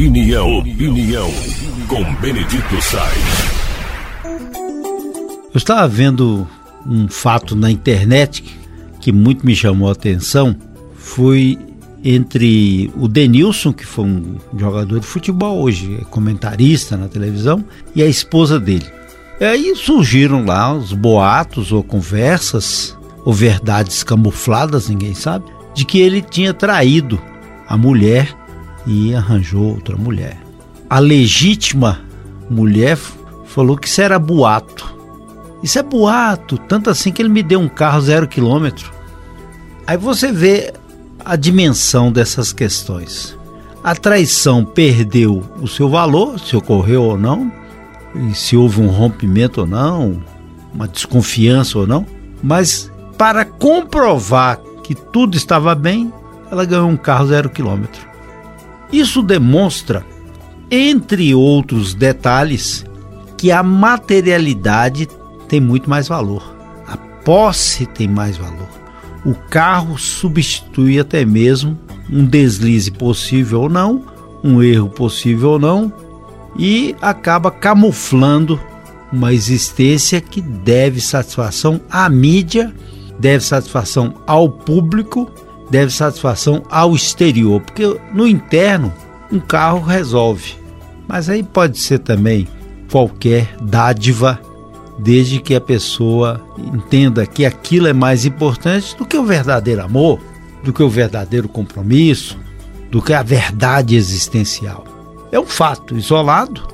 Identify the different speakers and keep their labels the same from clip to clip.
Speaker 1: Opinião, opinião, com Benedito Sainz.
Speaker 2: Eu estava vendo um fato na internet que muito me chamou a atenção. Foi entre o Denilson, que foi um jogador de futebol, hoje é comentarista na televisão, e a esposa dele. E aí surgiram lá os boatos ou conversas, ou verdades camufladas, ninguém sabe, de que ele tinha traído a mulher e arranjou outra mulher. A legítima mulher falou que isso era boato. Isso é boato, tanto assim que ele me deu um carro zero quilômetro. Aí você vê a dimensão dessas questões. A traição perdeu o seu valor, se ocorreu ou não, e se houve um rompimento ou não, uma desconfiança ou não, mas para comprovar que tudo estava bem, ela ganhou um carro zero quilômetro. Isso demonstra, entre outros detalhes, que a materialidade tem muito mais valor. A posse tem mais valor. O carro substitui até mesmo um deslize possível ou não, um erro possível ou não, e acaba camuflando uma existência que deve satisfação à mídia, deve satisfação ao público deve satisfação ao exterior, porque no interno um carro resolve. Mas aí pode ser também qualquer dádiva, desde que a pessoa entenda que aquilo é mais importante do que o verdadeiro amor, do que o verdadeiro compromisso, do que a verdade existencial. É um fato isolado,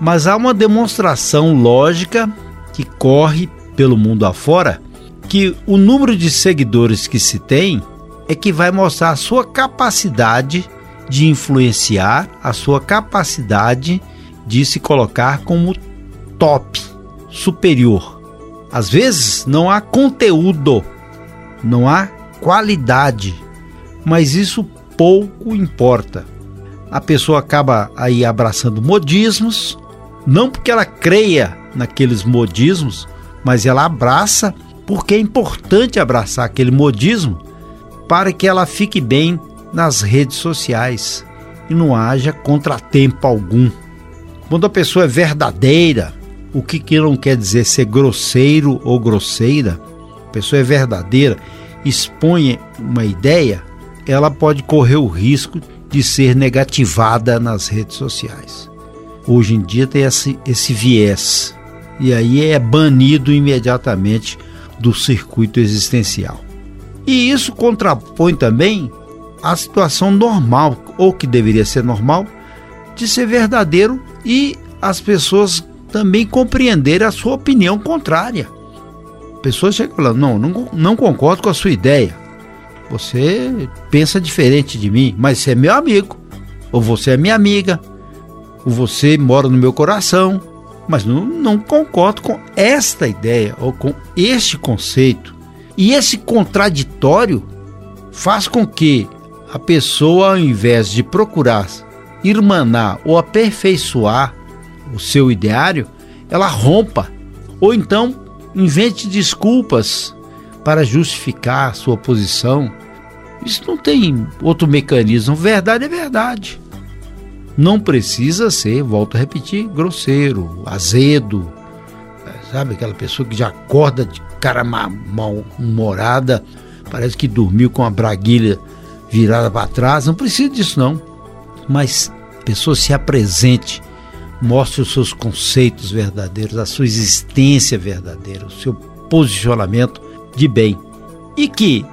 Speaker 2: mas há uma demonstração lógica que corre pelo mundo afora que o número de seguidores que se tem é que vai mostrar a sua capacidade de influenciar, a sua capacidade de se colocar como top, superior. Às vezes não há conteúdo, não há qualidade, mas isso pouco importa. A pessoa acaba aí abraçando modismos, não porque ela creia naqueles modismos, mas ela abraça porque é importante abraçar aquele modismo para que ela fique bem nas redes sociais e não haja contratempo algum. Quando a pessoa é verdadeira, o que, que não quer dizer ser grosseiro ou grosseira, a pessoa é verdadeira, expõe uma ideia, ela pode correr o risco de ser negativada nas redes sociais. Hoje em dia tem esse, esse viés, e aí é banido imediatamente do circuito existencial. E isso contrapõe também a situação normal, ou que deveria ser normal, de ser verdadeiro e as pessoas também compreenderem a sua opinião contrária. Pessoas chegam falando, não, não, não concordo com a sua ideia. Você pensa diferente de mim, mas você é meu amigo. Ou você é minha amiga. Ou você mora no meu coração. Mas não, não concordo com esta ideia ou com este conceito. E esse contraditório faz com que a pessoa, ao invés de procurar irmanar ou aperfeiçoar o seu ideário, ela rompa ou então invente desculpas para justificar sua posição. Isso não tem outro mecanismo. Verdade é verdade. Não precisa ser, volto a repetir, grosseiro, azedo, sabe? Aquela pessoa que já acorda de cara mal-humorada, parece que dormiu com a braguilha virada para trás. Não precisa disso, não. Mas a pessoa se apresente, mostre os seus conceitos verdadeiros, a sua existência verdadeira, o seu posicionamento de bem. E que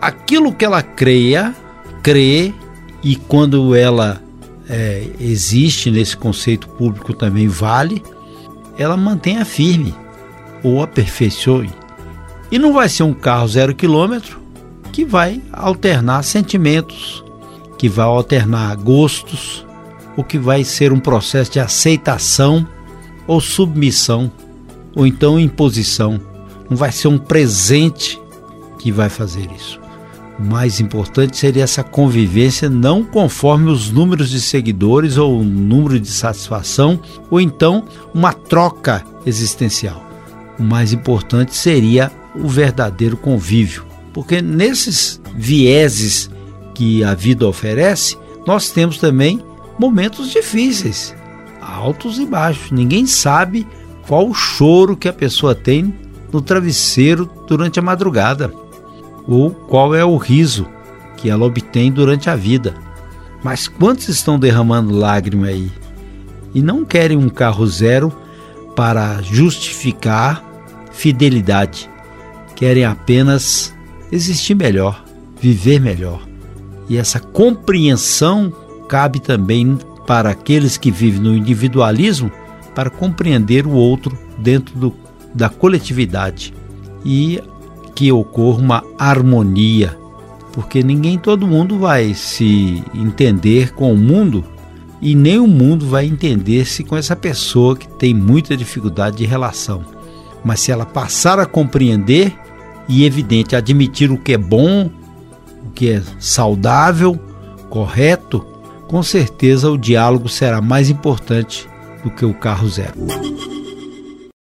Speaker 2: aquilo que ela creia, crê, e quando ela é, existe nesse conceito público também vale, ela mantenha firme ou aperfeiçoe. E não vai ser um carro zero quilômetro que vai alternar sentimentos, que vai alternar gostos, ou que vai ser um processo de aceitação ou submissão, ou então imposição. Não vai ser um presente que vai fazer isso. Mais importante seria essa convivência não conforme os números de seguidores ou o número de satisfação, ou então uma troca existencial. O mais importante seria o verdadeiro convívio, porque nesses vieses que a vida oferece, nós temos também momentos difíceis, altos e baixos. Ninguém sabe qual o choro que a pessoa tem no travesseiro durante a madrugada, ou qual é o riso que ela obtém durante a vida. Mas quantos estão derramando lágrima aí e não querem um carro zero para justificar fidelidade? Querem apenas existir melhor, viver melhor. E essa compreensão cabe também para aqueles que vivem no individualismo para compreender o outro dentro do, da coletividade e que ocorra uma harmonia, porque ninguém, todo mundo vai se entender com o mundo e nem o mundo vai entender-se com essa pessoa que tem muita dificuldade de relação. Mas se ela passar a compreender e, evidente, admitir o que é bom, o que é saudável, correto, com certeza o diálogo será mais importante do que o carro zero.